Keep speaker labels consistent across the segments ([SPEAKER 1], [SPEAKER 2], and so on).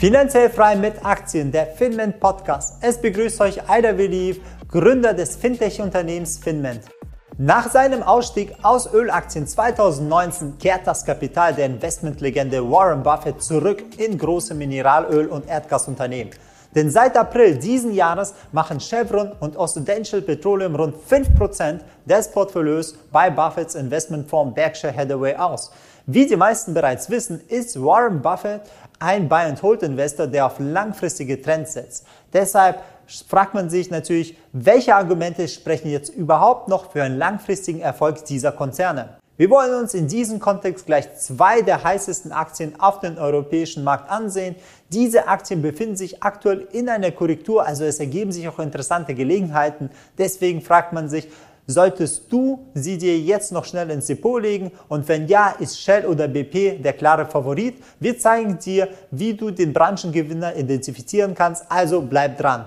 [SPEAKER 1] Finanziell frei mit Aktien, der Finment Podcast. Es begrüßt euch Aida Veliv, Gründer des Fintech-Unternehmens Finment. Nach seinem Ausstieg aus Ölaktien 2019 kehrt das Kapital der Investmentlegende Warren Buffett zurück in große Mineralöl- und Erdgasunternehmen. Denn seit April diesen Jahres machen Chevron und Occidental Petroleum rund 5% des Portfolios bei Buffetts Investmentfonds Berkshire Hathaway aus. Wie die meisten bereits wissen, ist Warren Buffett ein Buy-and-Hold-Investor, der auf langfristige Trends setzt. Deshalb fragt man sich natürlich, welche Argumente sprechen jetzt überhaupt noch für einen langfristigen Erfolg dieser Konzerne? Wir wollen uns in diesem Kontext gleich zwei der heißesten Aktien auf dem europäischen Markt ansehen. Diese Aktien befinden sich aktuell in einer Korrektur, also es ergeben sich auch interessante Gelegenheiten. Deswegen fragt man sich, Solltest du sie dir jetzt noch schnell ins Depot legen? Und wenn ja, ist Shell oder BP der klare Favorit? Wir zeigen dir, wie du den Branchengewinner identifizieren kannst. Also bleib dran.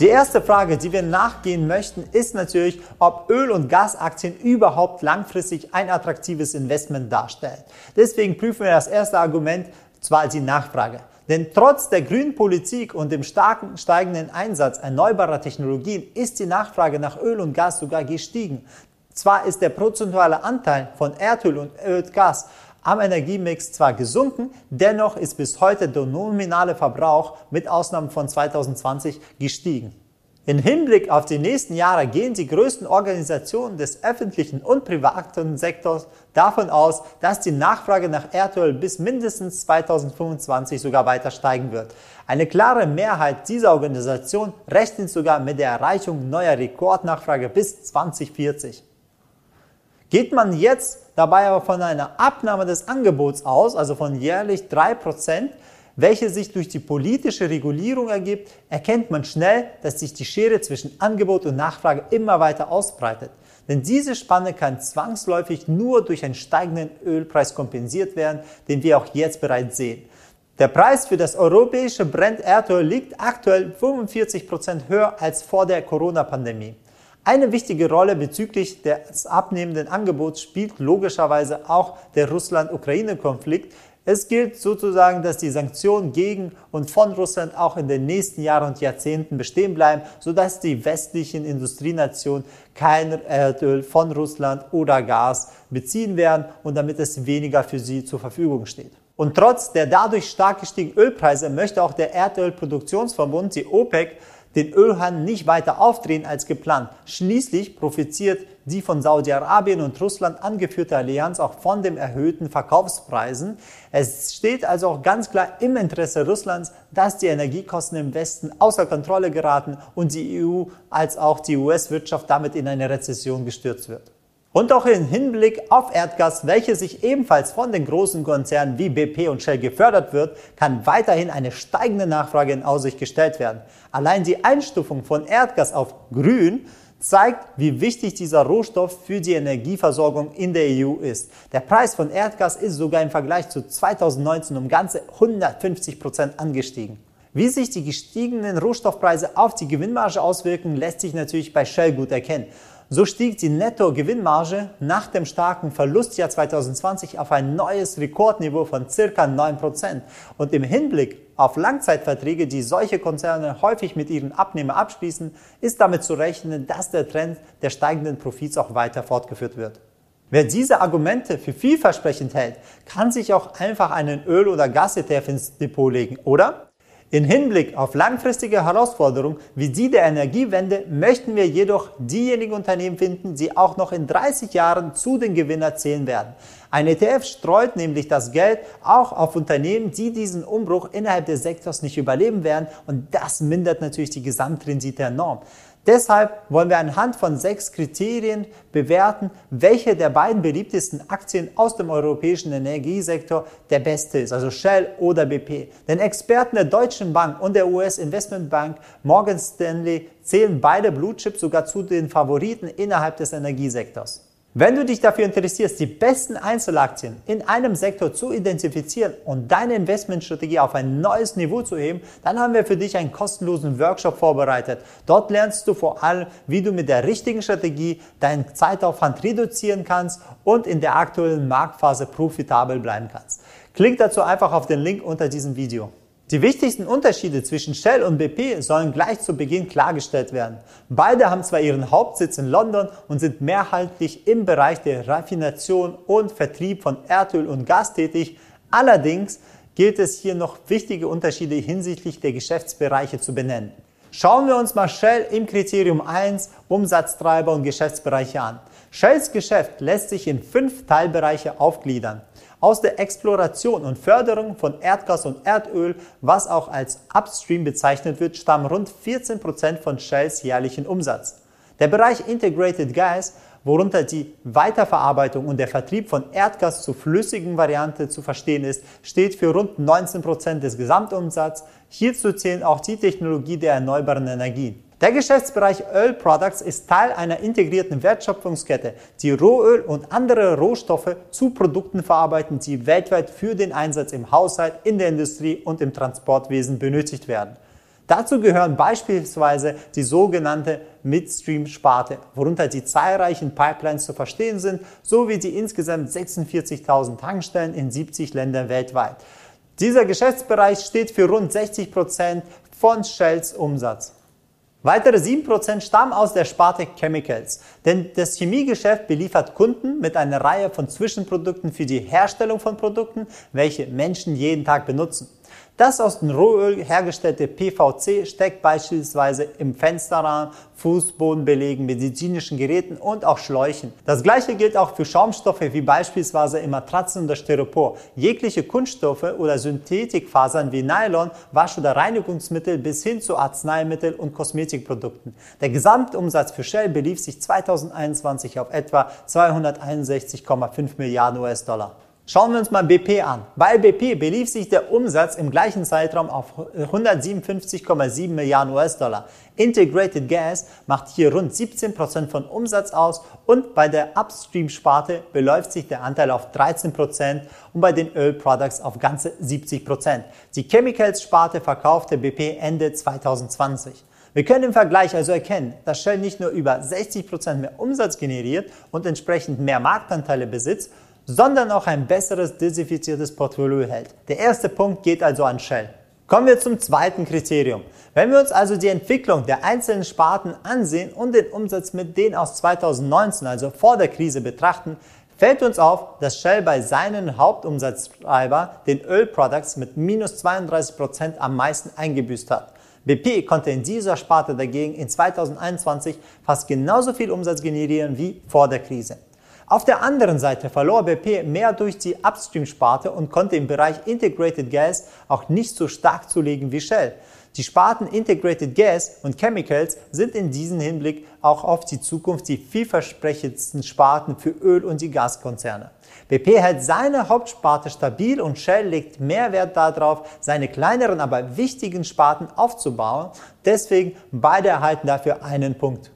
[SPEAKER 1] Die erste Frage, die wir nachgehen möchten, ist natürlich, ob Öl- und Gasaktien überhaupt langfristig ein attraktives Investment darstellen. Deswegen prüfen wir das erste Argument, zwar die Nachfrage. Denn trotz der grünen Politik und dem starken steigenden Einsatz erneuerbarer Technologien ist die Nachfrage nach Öl und Gas sogar gestiegen. Zwar ist der prozentuale Anteil von Erdöl und Erdgas am Energiemix zwar gesunken, dennoch ist bis heute der nominale Verbrauch mit Ausnahme von 2020 gestiegen. In Hinblick auf die nächsten Jahre gehen die größten Organisationen des öffentlichen und privaten Sektors davon aus, dass die Nachfrage nach Erdöl bis mindestens 2025 sogar weiter steigen wird. Eine klare Mehrheit dieser Organisation rechnet sogar mit der Erreichung neuer Rekordnachfrage bis 2040. Geht man jetzt dabei aber von einer Abnahme des Angebots aus, also von jährlich 3%, welche sich durch die politische Regulierung ergibt, erkennt man schnell, dass sich die Schere zwischen Angebot und Nachfrage immer weiter ausbreitet. Denn diese Spanne kann zwangsläufig nur durch einen steigenden Ölpreis kompensiert werden, den wir auch jetzt bereits sehen. Der Preis für das europäische Brent-Erdöl liegt aktuell 45 Prozent höher als vor der Corona-Pandemie. Eine wichtige Rolle bezüglich des abnehmenden Angebots spielt logischerweise auch der Russland-Ukraine-Konflikt, es gilt sozusagen, dass die Sanktionen gegen und von Russland auch in den nächsten Jahren und Jahrzehnten bestehen bleiben, sodass die westlichen Industrienationen kein Erdöl von Russland oder Gas beziehen werden und damit es weniger für sie zur Verfügung steht. Und trotz der dadurch stark gestiegenen Ölpreise möchte auch der Erdölproduktionsverbund, die OPEC, den Ölhandel nicht weiter aufdrehen als geplant. Schließlich profitiert die von Saudi-Arabien und Russland angeführte Allianz auch von den erhöhten Verkaufspreisen. Es steht also auch ganz klar im Interesse Russlands, dass die Energiekosten im Westen außer Kontrolle geraten und die EU als auch die US-Wirtschaft damit in eine Rezession gestürzt wird. Und auch im Hinblick auf Erdgas, welches sich ebenfalls von den großen Konzernen wie BP und Shell gefördert wird, kann weiterhin eine steigende Nachfrage in Aussicht gestellt werden. Allein die Einstufung von Erdgas auf grün zeigt, wie wichtig dieser Rohstoff für die Energieversorgung in der EU ist. Der Preis von Erdgas ist sogar im Vergleich zu 2019 um ganze 150 Prozent angestiegen. Wie sich die gestiegenen Rohstoffpreise auf die Gewinnmarge auswirken, lässt sich natürlich bei Shell gut erkennen. So stieg die Netto-Gewinnmarge nach dem starken Verlustjahr 2020 auf ein neues Rekordniveau von circa 9%. Und im Hinblick auf Langzeitverträge, die solche Konzerne häufig mit ihren Abnehmern abschließen, ist damit zu rechnen, dass der Trend der steigenden Profits auch weiter fortgeführt wird. Wer diese Argumente für vielversprechend hält, kann sich auch einfach einen Öl- oder Gas-ETF ins Depot legen, oder? In Hinblick auf langfristige Herausforderungen wie die der Energiewende möchten wir jedoch diejenigen Unternehmen finden, die auch noch in 30 Jahren zu den Gewinnern zählen werden. Ein ETF streut nämlich das Geld auch auf Unternehmen, die diesen Umbruch innerhalb des Sektors nicht überleben werden und das mindert natürlich die Gesamtrendite enorm. Deshalb wollen wir anhand von sechs Kriterien bewerten, welche der beiden beliebtesten Aktien aus dem europäischen Energiesektor der beste ist, also Shell oder BP. Denn Experten der Deutschen Bank und der US-Investmentbank Morgan Stanley zählen beide Blue Chips sogar zu den Favoriten innerhalb des Energiesektors. Wenn du dich dafür interessierst, die besten Einzelaktien in einem Sektor zu identifizieren und deine Investmentstrategie auf ein neues Niveau zu heben, dann haben wir für dich einen kostenlosen Workshop vorbereitet. Dort lernst du vor allem, wie du mit der richtigen Strategie deinen Zeitaufwand reduzieren kannst und in der aktuellen Marktphase profitabel bleiben kannst. Klick dazu einfach auf den Link unter diesem Video. Die wichtigsten Unterschiede zwischen Shell und BP sollen gleich zu Beginn klargestellt werden. Beide haben zwar ihren Hauptsitz in London und sind mehrheitlich im Bereich der Raffination und Vertrieb von Erdöl und Gas tätig, allerdings gilt es hier noch wichtige Unterschiede hinsichtlich der Geschäftsbereiche zu benennen. Schauen wir uns mal Shell im Kriterium 1 Umsatztreiber und Geschäftsbereiche an. Shells Geschäft lässt sich in fünf Teilbereiche aufgliedern. Aus der Exploration und Förderung von Erdgas und Erdöl, was auch als Upstream bezeichnet wird, stammen rund 14% von Shells jährlichen Umsatz. Der Bereich Integrated Gas, worunter die Weiterverarbeitung und der Vertrieb von Erdgas zur flüssigen Variante zu verstehen ist, steht für rund 19% des Gesamtumsatzes. Hierzu zählen auch die Technologie der erneuerbaren Energien. Der Geschäftsbereich Oil Products ist Teil einer integrierten Wertschöpfungskette, die Rohöl und andere Rohstoffe zu Produkten verarbeiten, die weltweit für den Einsatz im Haushalt, in der Industrie und im Transportwesen benötigt werden. Dazu gehören beispielsweise die sogenannte Midstream-Sparte, worunter die zahlreichen Pipelines zu verstehen sind, sowie die insgesamt 46.000 Tankstellen in 70 Ländern weltweit. Dieser Geschäftsbereich steht für rund 60 Prozent von Shells Umsatz. Weitere 7% stammen aus der Sparte Chemicals, denn das Chemiegeschäft beliefert Kunden mit einer Reihe von Zwischenprodukten für die Herstellung von Produkten, welche Menschen jeden Tag benutzen. Das aus dem Rohöl hergestellte PVC steckt beispielsweise im Fensterrahmen, Fußbodenbelegen, medizinischen Geräten und auch Schläuchen. Das gleiche gilt auch für Schaumstoffe wie beispielsweise in Matratzen oder Styropor. Jegliche Kunststoffe oder Synthetikfasern wie Nylon, Wasch- oder Reinigungsmittel bis hin zu Arzneimittel und Kosmetikprodukten. Der Gesamtumsatz für Shell belief sich 2021 auf etwa 261,5 Milliarden US-Dollar. Schauen wir uns mal BP an. Bei BP belief sich der Umsatz im gleichen Zeitraum auf 157,7 Milliarden US-Dollar. Integrated Gas macht hier rund 17 Prozent von Umsatz aus und bei der Upstream-Sparte beläuft sich der Anteil auf 13 Prozent und bei den Oil Products auf ganze 70%. Prozent. Die Chemicals-Sparte verkaufte BP Ende 2020. Wir können im Vergleich also erkennen, dass Shell nicht nur über 60 Prozent mehr Umsatz generiert und entsprechend mehr Marktanteile besitzt, sondern auch ein besseres diversifiziertes Portfolio hält. Der erste Punkt geht also an Shell. Kommen wir zum zweiten Kriterium. Wenn wir uns also die Entwicklung der einzelnen Sparten ansehen und den Umsatz mit denen aus 2019, also vor der Krise betrachten, fällt uns auf, dass Shell bei seinen Hauptumsatztreiber, den Ölproducts, mit minus 32 Prozent am meisten eingebüßt hat. BP konnte in dieser Sparte dagegen in 2021 fast genauso viel Umsatz generieren wie vor der Krise. Auf der anderen Seite verlor BP mehr durch die Upstream-Sparte und konnte im Bereich Integrated Gas auch nicht so stark zulegen wie Shell. Die Sparten Integrated Gas und Chemicals sind in diesem Hinblick auch auf die Zukunft die vielversprechendsten Sparten für Öl- und die Gaskonzerne. BP hält seine Hauptsparte stabil und Shell legt mehr Wert darauf, seine kleineren, aber wichtigen Sparten aufzubauen. Deswegen beide erhalten dafür einen Punkt.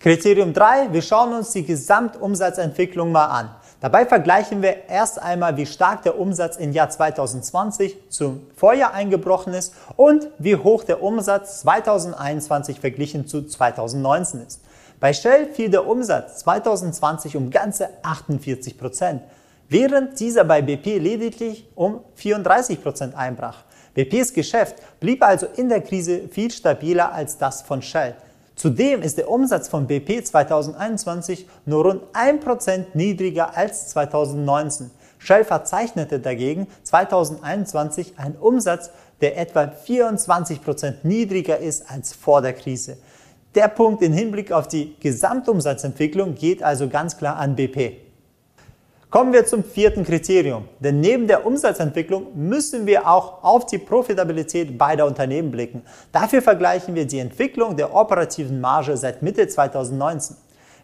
[SPEAKER 1] Kriterium 3, wir schauen uns die Gesamtumsatzentwicklung mal an. Dabei vergleichen wir erst einmal, wie stark der Umsatz im Jahr 2020 zum Vorjahr eingebrochen ist und wie hoch der Umsatz 2021 verglichen zu 2019 ist. Bei Shell fiel der Umsatz 2020 um ganze 48 Prozent, während dieser bei BP lediglich um 34 Prozent einbrach. BPs Geschäft blieb also in der Krise viel stabiler als das von Shell. Zudem ist der Umsatz von BP 2021 nur rund 1% niedriger als 2019. Shell verzeichnete dagegen 2021 einen Umsatz, der etwa 24% niedriger ist als vor der Krise. Der Punkt im Hinblick auf die Gesamtumsatzentwicklung geht also ganz klar an BP. Kommen wir zum vierten Kriterium. Denn neben der Umsatzentwicklung müssen wir auch auf die Profitabilität beider Unternehmen blicken. Dafür vergleichen wir die Entwicklung der operativen Marge seit Mitte 2019.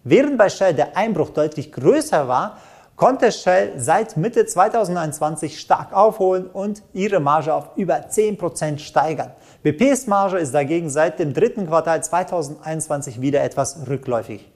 [SPEAKER 1] Während bei Shell der Einbruch deutlich größer war, konnte Shell seit Mitte 2021 stark aufholen und ihre Marge auf über 10% steigern. BPs Marge ist dagegen seit dem dritten Quartal 2021 wieder etwas rückläufig.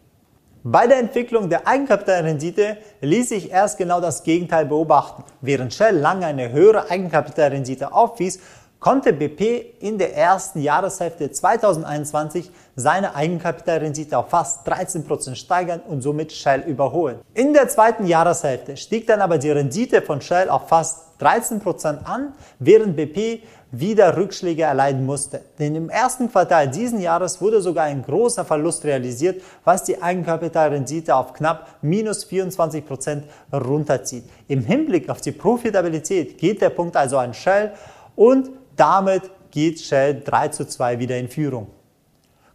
[SPEAKER 1] Bei der Entwicklung der Eigenkapitalrendite ließ sich erst genau das Gegenteil beobachten. Während Shell lange eine höhere Eigenkapitalrendite aufwies, konnte BP in der ersten Jahreshälfte 2021 seine Eigenkapitalrendite auf fast 13% steigern und somit Shell überholen. In der zweiten Jahreshälfte stieg dann aber die Rendite von Shell auf fast 13% an, während BP wieder Rückschläge erleiden musste. Denn im ersten Quartal diesen Jahres wurde sogar ein großer Verlust realisiert, was die Eigenkapitalrendite auf knapp minus 24% runterzieht. Im Hinblick auf die Profitabilität geht der Punkt also an Shell und damit geht Shell 3 zu 2 wieder in Führung.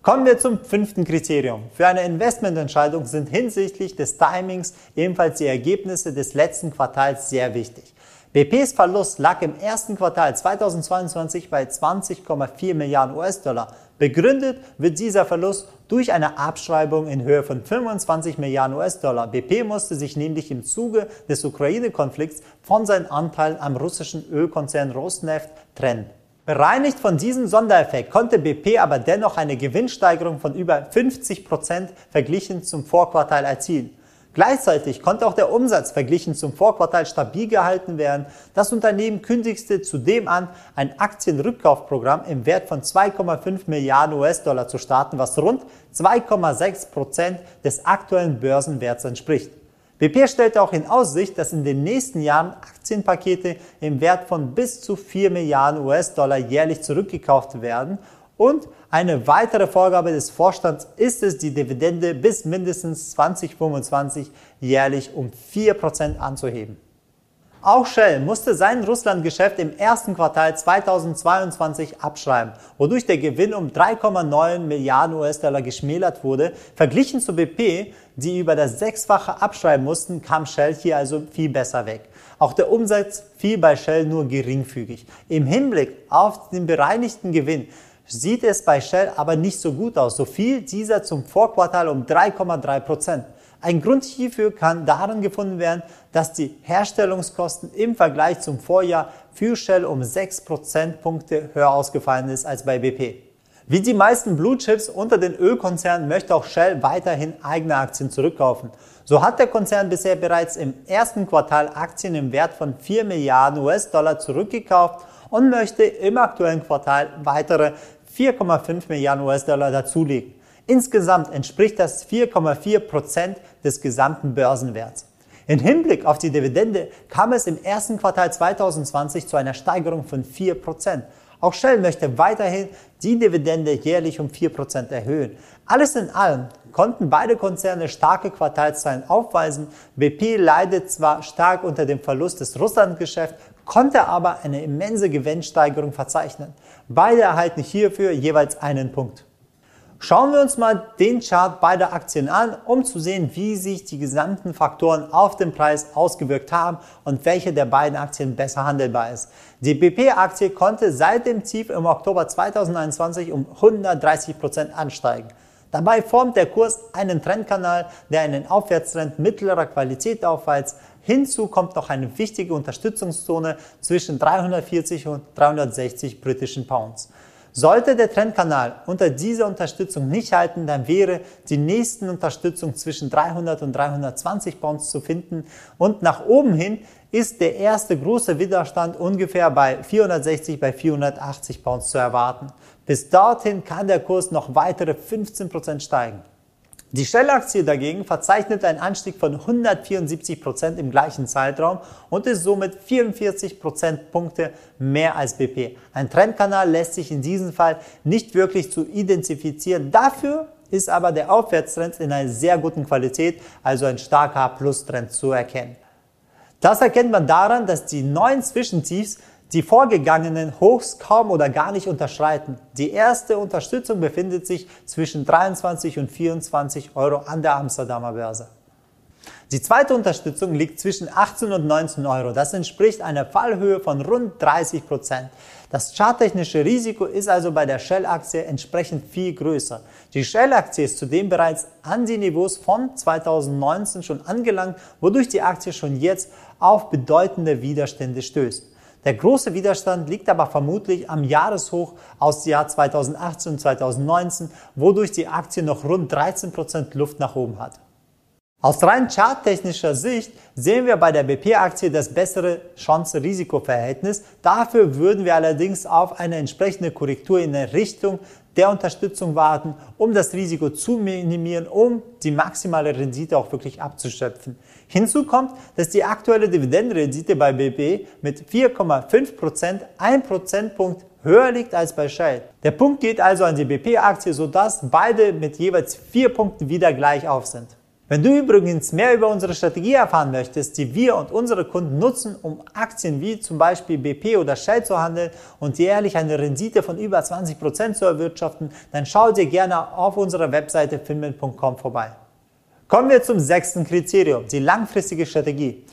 [SPEAKER 1] Kommen wir zum fünften Kriterium. Für eine Investmententscheidung sind hinsichtlich des Timings ebenfalls die Ergebnisse des letzten Quartals sehr wichtig. BPs Verlust lag im ersten Quartal 2022 bei 20,4 Milliarden US-Dollar. Begründet wird dieser Verlust durch eine Abschreibung in Höhe von 25 Milliarden US-Dollar. BP musste sich nämlich im Zuge des Ukraine-Konflikts von seinen Anteilen am russischen Ölkonzern Rosneft trennen. Bereinigt von diesem Sondereffekt konnte BP aber dennoch eine Gewinnsteigerung von über 50 Prozent verglichen zum Vorquartal erzielen. Gleichzeitig konnte auch der Umsatz verglichen zum Vorquartal stabil gehalten werden. Das Unternehmen kündigte zudem an, ein Aktienrückkaufprogramm im Wert von 2,5 Milliarden US-Dollar zu starten, was rund 2,6 Prozent des aktuellen Börsenwerts entspricht. BP stellte auch in Aussicht, dass in den nächsten Jahren Aktienpakete im Wert von bis zu 4 Milliarden US-Dollar jährlich zurückgekauft werden und eine weitere Vorgabe des Vorstands ist es, die Dividende bis mindestens 2025 jährlich um 4% anzuheben. Auch Shell musste sein Russlandgeschäft im ersten Quartal 2022 abschreiben, wodurch der Gewinn um 3,9 Milliarden US-Dollar geschmälert wurde. Verglichen zu BP, die über das Sechsfache abschreiben mussten, kam Shell hier also viel besser weg. Auch der Umsatz fiel bei Shell nur geringfügig. Im Hinblick auf den bereinigten Gewinn sieht es bei Shell aber nicht so gut aus. So fiel dieser zum Vorquartal um 3,3 Prozent. Ein Grund hierfür kann darin gefunden werden, dass die Herstellungskosten im Vergleich zum Vorjahr für Shell um 6 Prozentpunkte höher ausgefallen ist als bei BP. Wie die meisten Blue Chips unter den Ölkonzernen möchte auch Shell weiterhin eigene Aktien zurückkaufen. So hat der Konzern bisher bereits im ersten Quartal Aktien im Wert von 4 Milliarden US-Dollar zurückgekauft und möchte im aktuellen Quartal weitere 4,5 Milliarden US-Dollar dazulegen. Insgesamt entspricht das 4,4 Prozent des gesamten Börsenwerts. In Hinblick auf die Dividende kam es im ersten Quartal 2020 zu einer Steigerung von 4 Prozent. Auch Shell möchte weiterhin die Dividende jährlich um 4 Prozent erhöhen. Alles in allem konnten beide Konzerne starke Quartalszahlen aufweisen. BP leidet zwar stark unter dem Verlust des Russlandgeschäfts, konnte aber eine immense Gewinnsteigerung verzeichnen. Beide erhalten hierfür jeweils einen Punkt. Schauen wir uns mal den Chart beider Aktien an, um zu sehen, wie sich die gesamten Faktoren auf den Preis ausgewirkt haben und welche der beiden Aktien besser handelbar ist. Die BP-Aktie konnte seit dem Tief im Oktober 2021 um 130 Prozent ansteigen. Dabei formt der Kurs einen Trendkanal, der einen Aufwärtstrend mittlerer Qualität aufweist. Hinzu kommt noch eine wichtige Unterstützungszone zwischen 340 und 360 britischen Pounds. Sollte der Trendkanal unter dieser Unterstützung nicht halten, dann wäre die nächste Unterstützung zwischen 300 und 320 Pounds zu finden und nach oben hin ist der erste große Widerstand ungefähr bei 460 bei 480 Pounds zu erwarten. Bis dorthin kann der Kurs noch weitere 15% steigen. Die Shell-Aktie dagegen verzeichnet einen Anstieg von 174 Prozent im gleichen Zeitraum und ist somit 44 Prozentpunkte mehr als BP. Ein Trendkanal lässt sich in diesem Fall nicht wirklich zu identifizieren. Dafür ist aber der Aufwärtstrend in einer sehr guten Qualität, also ein starker Plus-Trend zu erkennen. Das erkennt man daran, dass die neuen Zwischentiefs die vorgegangenen Hochs kaum oder gar nicht unterschreiten. Die erste Unterstützung befindet sich zwischen 23 und 24 Euro an der Amsterdamer Börse. Die zweite Unterstützung liegt zwischen 18 und 19 Euro. Das entspricht einer Fallhöhe von rund 30 Prozent. Das charttechnische Risiko ist also bei der Shell-Aktie entsprechend viel größer. Die Shell-Aktie ist zudem bereits an die Niveaus von 2019 schon angelangt, wodurch die Aktie schon jetzt auf bedeutende Widerstände stößt. Der große Widerstand liegt aber vermutlich am Jahreshoch aus dem Jahr 2018 und 2019, wodurch die Aktie noch rund 13% Luft nach oben hat. Aus rein charttechnischer Sicht sehen wir bei der BP-Aktie das bessere Chance-Risiko-Verhältnis. Dafür würden wir allerdings auf eine entsprechende Korrektur in der Richtung der Unterstützung warten, um das Risiko zu minimieren, um die maximale Rendite auch wirklich abzuschöpfen. Hinzu kommt, dass die aktuelle Dividendenrendite bei BP mit 4,5% ein Prozentpunkt höher liegt als bei Shell. Der Punkt geht also an die BP-Aktie, sodass beide mit jeweils vier Punkten wieder gleich auf sind. Wenn du übrigens mehr über unsere Strategie erfahren möchtest, die wir und unsere Kunden nutzen, um Aktien wie zum Beispiel BP oder Shell zu handeln und jährlich eine Rendite von über 20% zu erwirtschaften, dann schau dir gerne auf unserer Webseite filmen.com vorbei. Kommen wir zum sechsten Kriterium, die langfristige Strategie.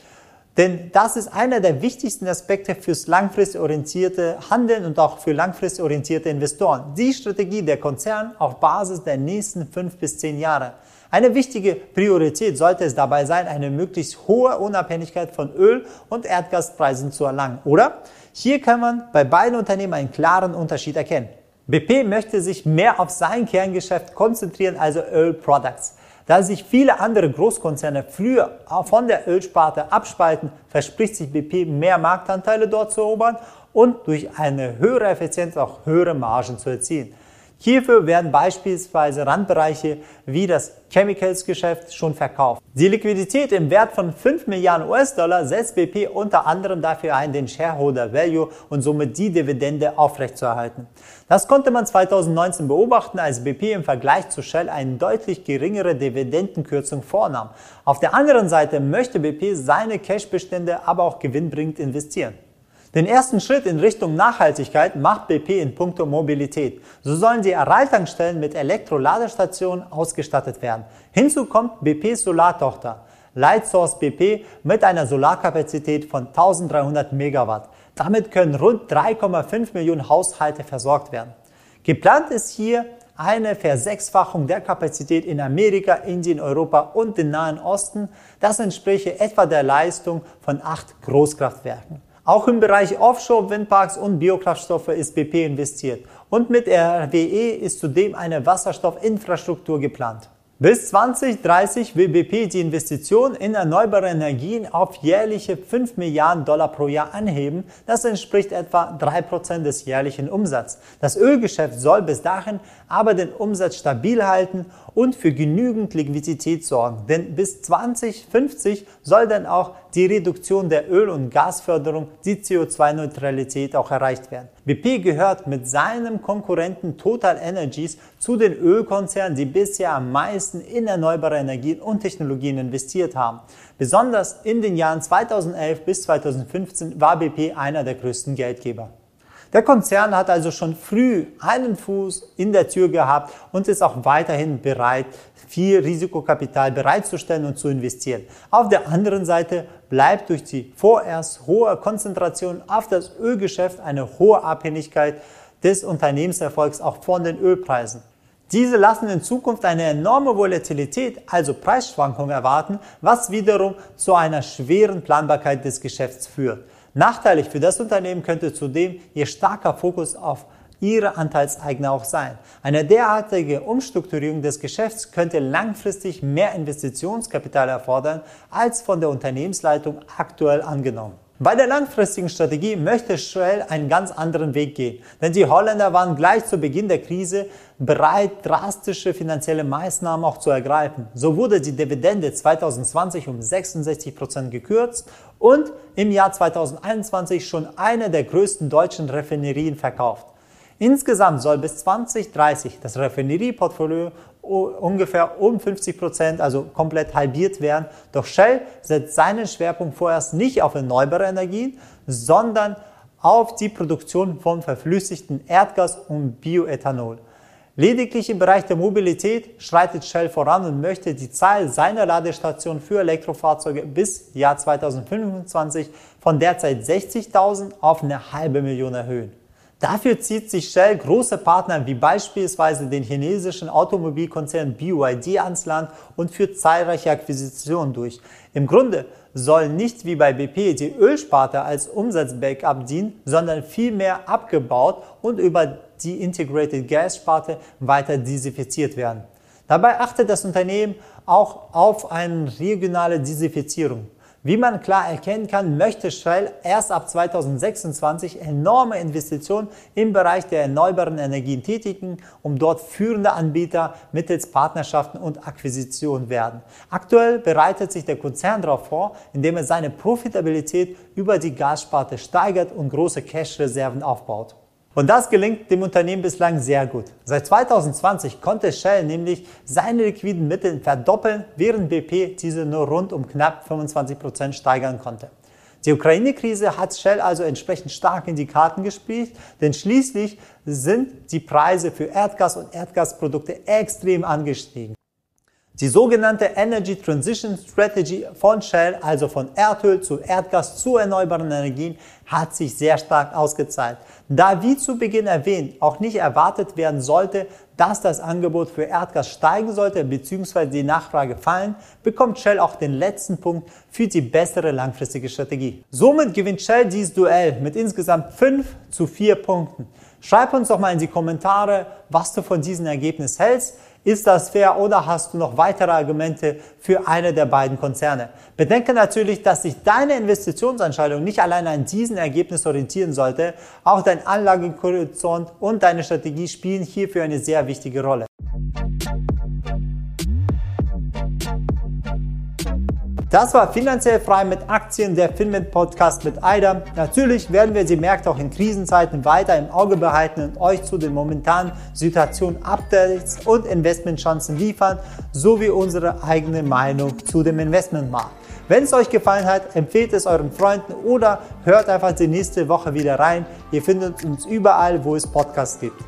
[SPEAKER 1] Denn das ist einer der wichtigsten Aspekte fürs langfristig orientierte Handeln und auch für langfristig orientierte Investoren. Die Strategie der Konzern auf Basis der nächsten fünf bis zehn Jahre. Eine wichtige Priorität sollte es dabei sein, eine möglichst hohe Unabhängigkeit von Öl- und Erdgaspreisen zu erlangen. Oder? Hier kann man bei beiden Unternehmen einen klaren Unterschied erkennen. BP möchte sich mehr auf sein Kerngeschäft konzentrieren, also Öl Products. Da sich viele andere Großkonzerne früher von der Ölsparte abspalten, verspricht sich BP mehr Marktanteile dort zu erobern und durch eine höhere Effizienz auch höhere Margen zu erzielen. Hierfür werden beispielsweise Randbereiche wie das Chemicals-Geschäft schon verkauft. Die Liquidität im Wert von 5 Milliarden US-Dollar setzt BP unter anderem dafür ein, den Shareholder Value und somit die Dividende aufrechtzuerhalten. Das konnte man 2019 beobachten, als BP im Vergleich zu Shell eine deutlich geringere Dividendenkürzung vornahm. Auf der anderen Seite möchte BP seine Cashbestände aber auch gewinnbringend investieren. Den ersten Schritt in Richtung Nachhaltigkeit macht BP in puncto Mobilität. So sollen die Erreichtankstellen mit Elektroladestationen ausgestattet werden. Hinzu kommt BPs Solartochter, Lightsource BP mit einer Solarkapazität von 1300 Megawatt. Damit können rund 3,5 Millionen Haushalte versorgt werden. Geplant ist hier eine Versechsfachung der Kapazität in Amerika, Indien, Europa und dem Nahen Osten. Das entspräche etwa der Leistung von acht Großkraftwerken. Auch im Bereich Offshore-Windparks und Biokraftstoffe ist BP investiert und mit RWE ist zudem eine Wasserstoffinfrastruktur geplant. Bis 2030 will BP die Investition in erneuerbare Energien auf jährliche 5 Milliarden Dollar pro Jahr anheben. Das entspricht etwa 3% des jährlichen Umsatzes. Das Ölgeschäft soll bis dahin aber den Umsatz stabil halten und für genügend Liquidität sorgen. Denn bis 2050 soll dann auch die Reduktion der Öl- und Gasförderung, die CO2-Neutralität auch erreicht werden. BP gehört mit seinem Konkurrenten Total Energies zu den Ölkonzernen, die bisher am meisten in erneuerbare Energien und Technologien investiert haben. Besonders in den Jahren 2011 bis 2015 war BP einer der größten Geldgeber. Der Konzern hat also schon früh einen Fuß in der Tür gehabt und ist auch weiterhin bereit, viel Risikokapital bereitzustellen und zu investieren. Auf der anderen Seite bleibt durch die vorerst hohe Konzentration auf das Ölgeschäft eine hohe Abhängigkeit des Unternehmenserfolgs auch von den Ölpreisen. Diese lassen in Zukunft eine enorme Volatilität, also Preisschwankungen erwarten, was wiederum zu einer schweren Planbarkeit des Geschäfts führt. Nachteilig für das Unternehmen könnte zudem ihr starker Fokus auf ihre Anteilseigner auch sein. Eine derartige Umstrukturierung des Geschäfts könnte langfristig mehr Investitionskapital erfordern, als von der Unternehmensleitung aktuell angenommen. Bei der langfristigen Strategie möchte Shell einen ganz anderen Weg gehen, denn die Holländer waren gleich zu Beginn der Krise bereit, drastische finanzielle Maßnahmen auch zu ergreifen. So wurde die Dividende 2020 um 66 Prozent gekürzt und im Jahr 2021 schon eine der größten deutschen Raffinerien verkauft. Insgesamt soll bis 2030 das Raffinerieportfolio ungefähr um 50 Prozent, also komplett halbiert werden. Doch Shell setzt seinen Schwerpunkt vorerst nicht auf erneuerbare Energien, sondern auf die Produktion von verflüssigten Erdgas und Bioethanol. Lediglich im Bereich der Mobilität schreitet Shell voran und möchte die Zahl seiner Ladestationen für Elektrofahrzeuge bis Jahr 2025 von derzeit 60.000 auf eine halbe Million erhöhen. Dafür zieht sich Shell große Partner wie beispielsweise den chinesischen Automobilkonzern BYD ans Land und führt zahlreiche Akquisitionen durch. Im Grunde soll nicht wie bei BP die Ölsparte als Umsatzbackup dienen, sondern vielmehr abgebaut und über die Integrated Gas Sparte weiter diversifiziert werden. Dabei achtet das Unternehmen auch auf eine regionale Diversifizierung. Wie man klar erkennen kann, möchte Shell erst ab 2026 enorme Investitionen im Bereich der erneuerbaren Energien tätigen, um dort führende Anbieter mittels Partnerschaften und Akquisitionen werden. Aktuell bereitet sich der Konzern darauf vor, indem er seine Profitabilität über die Gassparte steigert und große Cash-Reserven aufbaut. Und das gelingt dem Unternehmen bislang sehr gut. Seit 2020 konnte Shell nämlich seine liquiden Mittel verdoppeln, während BP diese nur rund um knapp 25 Prozent steigern konnte. Die Ukraine-Krise hat Shell also entsprechend stark in die Karten gespielt, denn schließlich sind die Preise für Erdgas und Erdgasprodukte extrem angestiegen. Die sogenannte Energy Transition Strategy von Shell, also von Erdöl zu Erdgas zu erneuerbaren Energien, hat sich sehr stark ausgezahlt. Da wie zu Beginn erwähnt auch nicht erwartet werden sollte, dass das Angebot für Erdgas steigen sollte bzw. die Nachfrage fallen, bekommt Shell auch den letzten Punkt für die bessere langfristige Strategie. Somit gewinnt Shell dieses Duell mit insgesamt 5 zu 4 Punkten. Schreib uns doch mal in die Kommentare, was du von diesem Ergebnis hältst. Ist das fair oder hast du noch weitere Argumente für eine der beiden Konzerne? Bedenke natürlich, dass sich deine Investitionsentscheidung nicht allein an diesen Ergebnis orientieren sollte. Auch dein Anlagehorizont und deine Strategie spielen hierfür eine sehr wichtige Rolle. Das war finanziell frei mit Aktien, der Finment Podcast mit AIDA. Natürlich werden wir die Märkte auch in Krisenzeiten weiter im Auge behalten und euch zu den momentanen Situationen Updates und Investmentchancen liefern, sowie unsere eigene Meinung zu dem Investmentmarkt. Wenn es euch gefallen hat, empfehlt es euren Freunden oder hört einfach die nächste Woche wieder rein. Ihr findet uns überall, wo es Podcasts gibt.